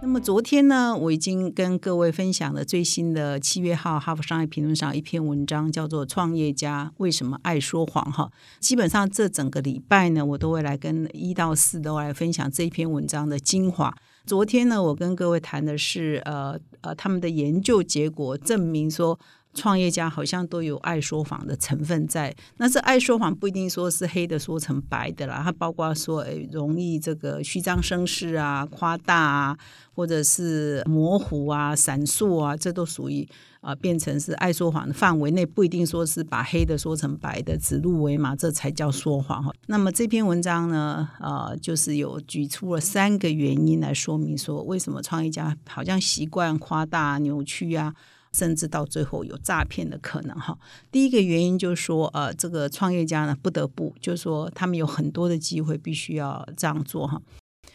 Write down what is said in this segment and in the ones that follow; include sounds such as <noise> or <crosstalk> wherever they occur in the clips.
那么昨天呢，我已经跟各位分享了最新的七月号《哈佛商业评论》上一篇文章，叫做《创业家为什么爱说谎》哈。基本上这整个礼拜呢，我都会来跟一到四都来分享这一篇文章的精华。昨天呢，我跟各位谈的是呃呃他们的研究结果证明说。创业家好像都有爱说谎的成分在，那这爱说谎不一定说是黑的说成白的啦，它包括说诶容易这个虚张声势啊、夸大啊，或者是模糊啊、闪烁啊，这都属于啊变成是爱说谎的范围内，不一定说是把黑的说成白的，指鹿为马，这才叫说谎哈。那么这篇文章呢，呃，就是有举出了三个原因来说明说，为什么创业家好像习惯夸大、扭曲啊。甚至到最后有诈骗的可能哈。第一个原因就是说，呃，这个创业家呢不得不，就是说他们有很多的机会必须要这样做哈。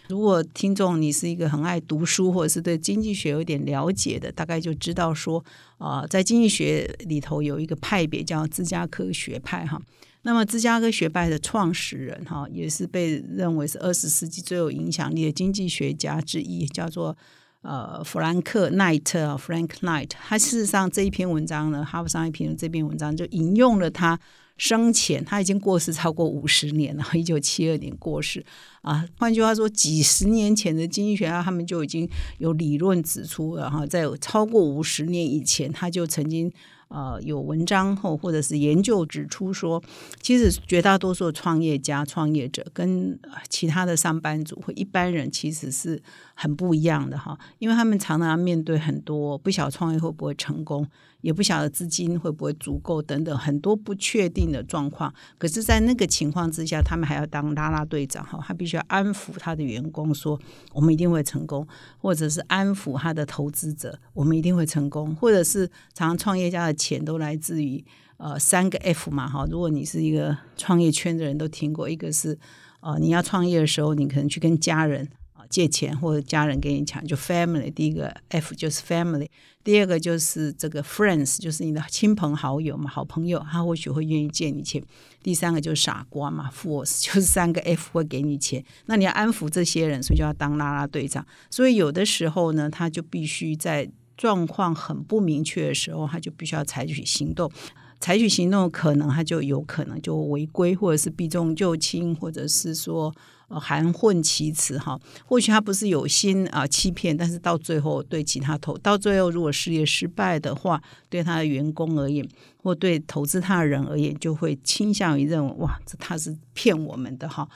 如果听众你是一个很爱读书或者是对经济学有点了解的，大概就知道说，啊，在经济学里头有一个派别叫芝加哥学派哈。那么芝加哥学派的创始人哈，也是被认为是二十世纪最有影响力的经济学家之一，叫做。呃，弗兰克奈特啊，Frank Knight，他事实上这一篇文章呢，《哈佛商业评论》这篇文章就引用了他生前，他已经过世超过五十年了，一九七二年过世啊。换句话说，几十年前的经济学家他们就已经有理论指出了哈，在超过五十年以前，他就曾经。呃，有文章后或者是研究指出说，其实绝大多数创业家、创业者跟其他的上班族或一般人其实是很不一样的哈，因为他们常常要面对很多不晓得创业会不会成功。也不晓得资金会不会足够等等很多不确定的状况，可是，在那个情况之下，他们还要当拉拉队长哈，他必须要安抚他的员工说我们一定会成功，或者是安抚他的投资者我们一定会成功，或者是常常创业家的钱都来自于呃三个 F 嘛哈，如果你是一个创业圈的人都听过，一个是呃你要创业的时候，你可能去跟家人啊。借钱或者家人给你抢，就 family。第一个 F 就是 family，第二个就是这个 friends，就是你的亲朋好友嘛，好朋友，他或许会愿意借你钱。第三个就是傻瓜嘛，Force <laughs> 就是三个 F 会给你钱。那你要安抚这些人，所以就要当拉拉队长。所以有的时候呢，他就必须在状况很不明确的时候，他就必须要采取行动。采取行动可能他就有可能就违规，或者是避重就轻，或者是说。含混其辞哈，或许他不是有心啊欺骗，但是到最后对其他投，到最后如果事业失败的话，对他的员工而言，或对投资他的人而言，就会倾向于认为哇，这他是骗我们的哈。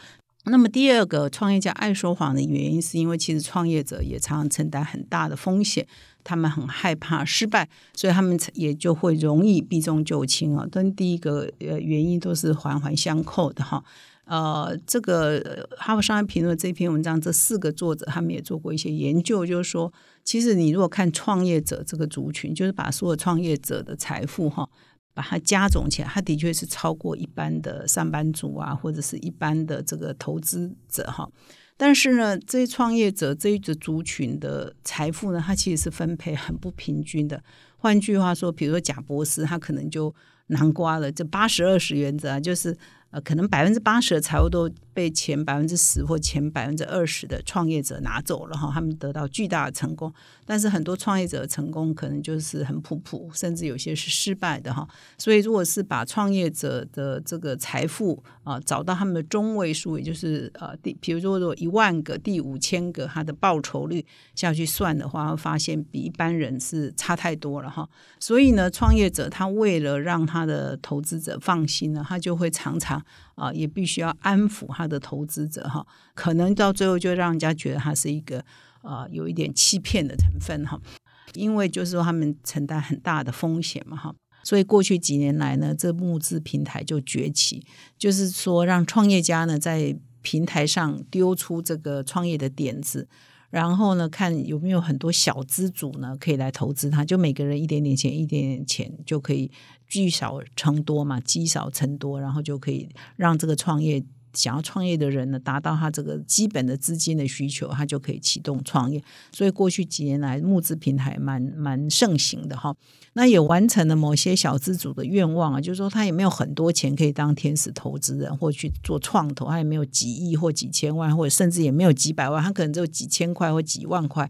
那么第二个创业家爱说谎的原因，是因为其实创业者也常常承担很大的风险，他们很害怕失败，所以他们也就会容易避重就轻啊。跟第一个呃原因都是环环相扣的哈。呃，这个《哈佛商业评论》这篇文章，这四个作者他们也做过一些研究，就是说，其实你如果看创业者这个族群，就是把所有创业者的财富哈，把它加总起来，它的确是超过一般的上班族啊，或者是一般的这个投资者哈。但是呢，这些创业者这一组族群的财富呢，它其实是分配很不平均的。换句话说，比如说贾博士，他可能就南瓜了，这八十二十原则啊，就是。呃，可能百分之八十的财务都被前百分之十或前百分之二十的创业者拿走了哈，他们得到巨大的成功。但是很多创业者的成功可能就是很普普，甚至有些是失败的哈。所以，如果是把创业者的这个财富啊找到他们的中位数，也就是呃第，比如说如果一万个、第五千个，他的报酬率下去算的话，会发现比一般人是差太多了哈。所以呢，创业者他为了让他的投资者放心呢，他就会常常。啊，也必须要安抚他的投资者哈，可能到最后就让人家觉得他是一个啊，有一点欺骗的成分哈，因为就是说他们承担很大的风险嘛哈，所以过去几年来呢，这募资平台就崛起，就是说让创业家呢在平台上丢出这个创业的点子。然后呢，看有没有很多小资主呢，可以来投资他，就每个人一点点钱，一点点钱就可以聚少成多嘛，积少成多，然后就可以让这个创业想要创业的人呢，达到他这个基本的资金的需求，他就可以启动创业。所以过去几年来，募资平台蛮蛮盛行的哈。那也完成了某些小资主的愿望啊，就是说他也没有很多钱可以当天使投资人或去做创投，他也没有几亿或几千万，或者甚至也没有几百万，他可能只有几千块或几万块。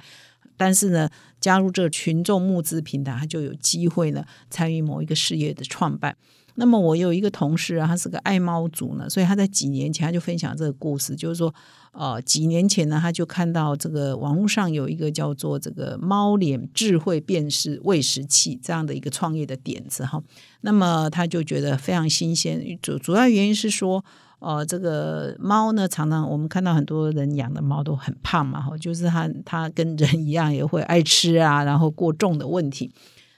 但是呢，加入这个群众募资平台，他就有机会呢参与某一个事业的创办。那么我有一个同事啊，他是个爱猫族呢，所以他在几年前他就分享这个故事，就是说，呃，几年前呢，他就看到这个网络上有一个叫做这个猫脸智慧辨识喂食器这样的一个创业的点子哈。那么他就觉得非常新鲜，主主要原因是说，呃，这个猫呢，常常我们看到很多人养的猫都很胖嘛，哈，就是它它跟人一样也会爱吃啊，然后过重的问题。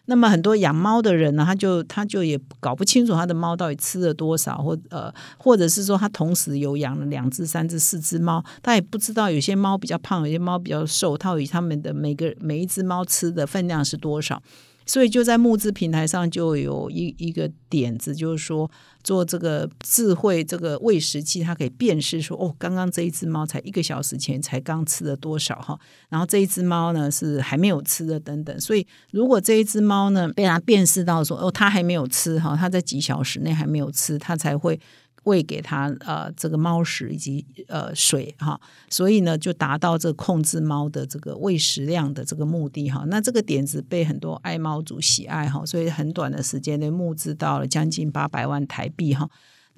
那么很多养猫的人呢，他就他就也搞不清楚他的猫到底吃了多少，或呃，或者是说他同时有养了两只、三只、四只猫，他也不知道有些猫比较胖，有些猫比较瘦，到底他们的每个每一只猫吃的分量是多少。所以就在募资平台上就有一一个点子，就是说做这个智慧这个喂食器，它可以辨识说哦，刚刚这一只猫才一个小时前才刚吃了多少哈，然后这一只猫呢是还没有吃的等等。所以如果这一只猫呢被它辨识到说哦，它还没有吃哈，它在几小时内还没有吃，它才会。喂给它呃这个猫食以及呃水哈，所以呢就达到这控制猫的这个喂食量的这个目的哈。那这个点子被很多爱猫族喜爱哈，所以很短的时间内募资到了将近八百万台币哈。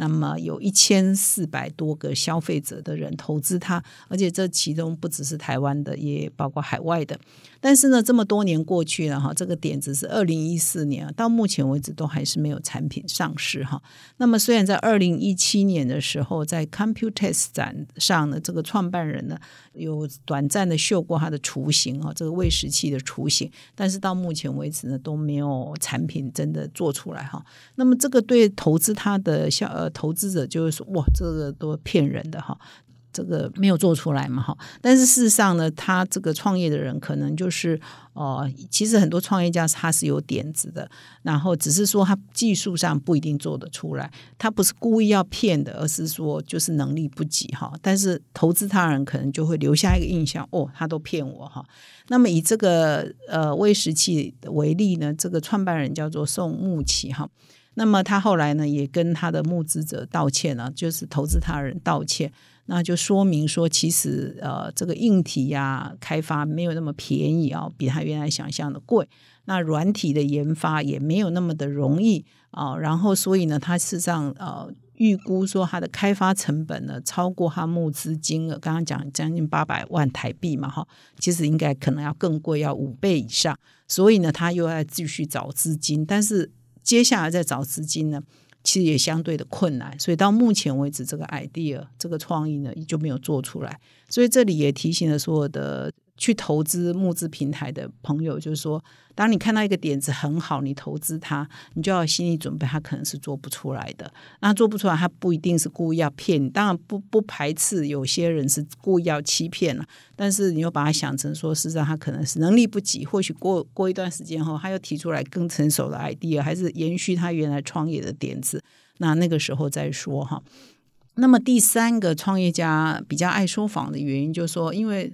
那么有一千四百多个消费者的人投资它，而且这其中不只是台湾的，也包括海外的。但是呢，这么多年过去了哈，这个点子是二零一四年，到目前为止都还是没有产品上市哈。那么虽然在二零一七年的时候，在 Computex 展上呢，这个创办人呢有短暂的秀过他的雏形啊，这个喂食器的雏形，但是到目前为止呢都没有产品真的做出来哈。那么这个对投资他的小呃投资者就会说，哇，这个都骗人的哈。这个没有做出来嘛，哈，但是事实上呢，他这个创业的人可能就是哦，其实很多创业家他是有点子的，然后只是说他技术上不一定做得出来，他不是故意要骗的，而是说就是能力不及哈。但是投资他人可能就会留下一个印象，哦，他都骗我哈。那么以这个呃威士器为例呢，这个创办人叫做宋木奇哈，那么他后来呢也跟他的募资者道歉了，就是投资他人道歉。那就说明说，其实呃，这个硬体呀开发没有那么便宜啊，比他原来想象的贵。那软体的研发也没有那么的容易啊。然后，所以呢，他事实上呃，预估说他的开发成本呢超过他募资金额，刚刚讲将近八百万台币嘛，哈，其实应该可能要更贵，要五倍以上。所以呢，他又要继续找资金，但是接下来再找资金呢？其实也相对的困难，所以到目前为止，这个 idea 这个创意呢，也就没有做出来。所以这里也提醒了所有的。去投资募资平台的朋友，就是说，当你看到一个点子很好，你投资它，你就要心理准备，它可能是做不出来的。那做不出来，他不一定是故意要骗你，当然不不排斥有些人是故意要欺骗了。但是你又把它想成说，事实上他可能是能力不及，或许过过一段时间后，他又提出来更成熟的 idea，还是延续他原来创业的点子，那那个时候再说哈。那么第三个创业家比较爱说谎的原因，就是说，因为。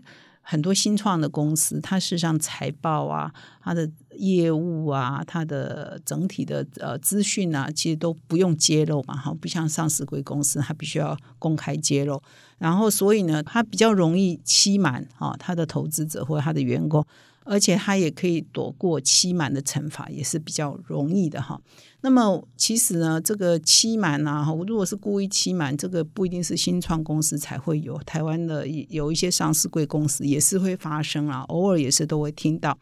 很多新创的公司，它事实上财报啊、它的业务啊、它的整体的呃资讯啊，其实都不用揭露嘛，哈，不像上市贵公司，它必须要公开揭露。然后，所以呢，它比较容易欺瞒啊，它的投资者或者它的员工。而且他也可以躲过欺瞒的惩罚，也是比较容易的哈。那么其实呢，这个欺瞒啊，如果是故意欺瞒，这个不一定是新创公司才会有，台湾的有一些上市贵公司也是会发生啊，偶尔也是都会听到。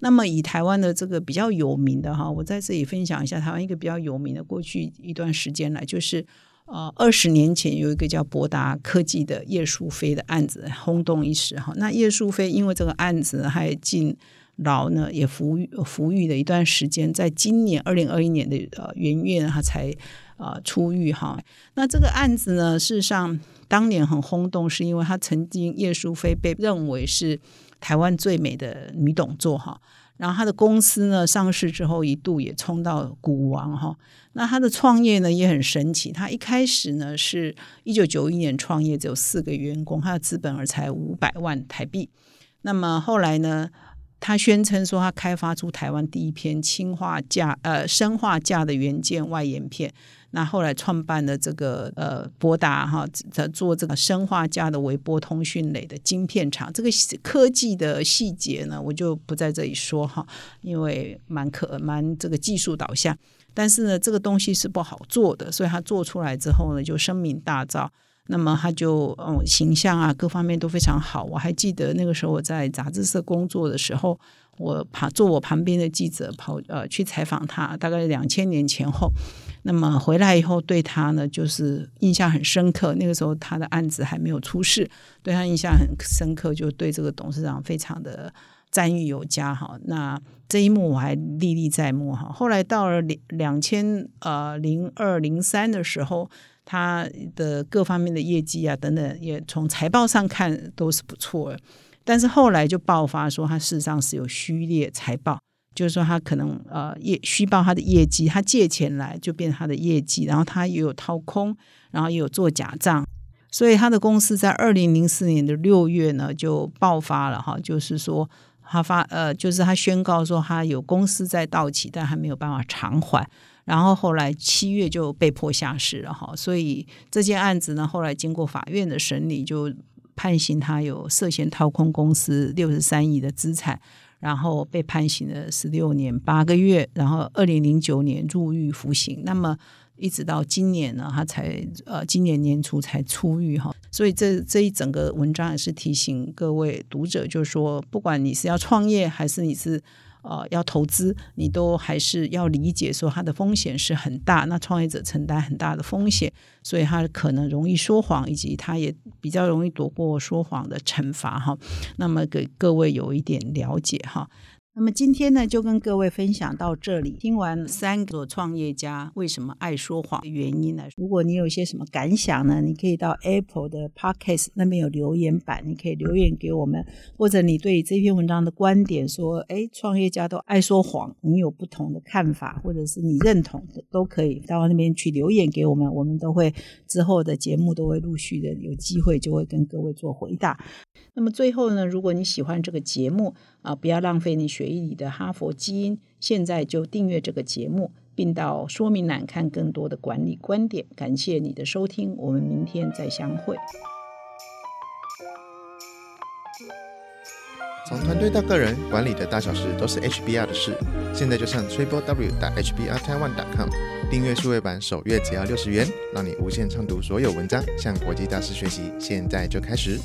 那么以台湾的这个比较有名的哈，我在这里分享一下台湾一个比较有名的，过去一段时间来就是。呃，二十年前有一个叫博达科技的叶淑飞的案子轰动一时哈。那叶淑飞因为这个案子还进牢呢，也服狱服狱了一段时间，在今年二零二一年的呃元月他才呃出狱哈。那这个案子呢，事实上当年很轰动，是因为他曾经叶淑飞被认为是台湾最美的女董座哈。然后他的公司呢上市之后一度也冲到股王哈。那他的创业呢也很神奇，他一开始呢是一九九一年创业，只有四个员工，他的资本而才五百万台币。那么后来呢？他宣称说，他开发出台湾第一篇氢化镓呃砷化镓的元件外延片。那后来创办了这个呃博达哈，在做这个砷化镓的微波通讯类的晶片厂。这个科技的细节呢，我就不在这里说哈，因为蛮可蛮这个技术导向。但是呢，这个东西是不好做的，所以他做出来之后呢，就声名大噪。那么他就嗯形象啊各方面都非常好。我还记得那个时候我在杂志社工作的时候，我旁坐我旁边的记者跑呃去采访他，大概两千年前后。那么回来以后对他呢就是印象很深刻。那个时候他的案子还没有出事，对他印象很深刻，就对这个董事长非常的赞誉有加哈。那这一幕我还历历在目哈。后来到了两两千呃零二零三的时候。他的各方面的业绩啊等等，也从财报上看都是不错的，但是后来就爆发说他事实上是有虚列财报，就是说他可能呃业虚报他的业绩，他借钱来就变他的业绩，然后他也有掏空，然后也有做假账，所以他的公司在二零零四年的六月呢就爆发了哈，就是说他发呃就是他宣告说他有公司在到期，但还没有办法偿还。然后后来七月就被迫下市了哈，所以这件案子呢，后来经过法院的审理，就判刑他有涉嫌掏空公司六十三亿的资产，然后被判刑了十六年八个月，然后二零零九年入狱服刑。那么一直到今年呢，他才呃今年年初才出狱哈。所以这这一整个文章也是提醒各位读者，就是说，不管你是要创业还是你是。呃，要投资，你都还是要理解说它的风险是很大。那创业者承担很大的风险，所以他可能容易说谎，以及他也比较容易躲过说谎的惩罚哈。那么给各位有一点了解哈。那么今天呢，就跟各位分享到这里。听完三个创业家为什么爱说谎的原因呢？如果你有一些什么感想呢，你可以到 Apple 的 Podcast 那边有留言板，你可以留言给我们，或者你对这篇文章的观点说，哎，创业家都爱说谎，你有不同的看法，或者是你认同的，都可以到那边去留言给我们，我们都会之后的节目都会陆续的有机会就会跟各位做回答。那么最后呢，如果你喜欢这个节目啊，不要浪费你血液里的哈佛基因，现在就订阅这个节目，并到说明栏看更多的管理观点。感谢你的收听，我们明天再相会。从团队到个人，管理的大小事都是 HBR 的事。现在就上 triple w 打 hbr Taiwan.com 订阅数位版，首月只要六十元，让你无限畅读所有文章，向国际大师学习。现在就开始。